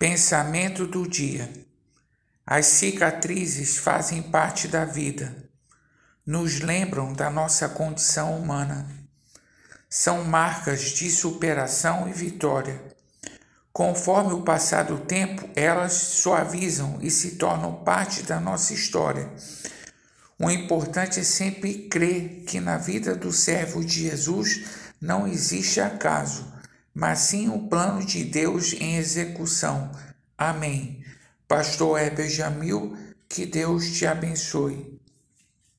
Pensamento do dia. As cicatrizes fazem parte da vida. Nos lembram da nossa condição humana. São marcas de superação e vitória. Conforme o passar do tempo, elas suavizam e se tornam parte da nossa história. O importante é sempre crer que na vida do servo de Jesus não existe acaso mas sim o plano de Deus em execução. Amém. Pastor Heber Jamil, que Deus te abençoe.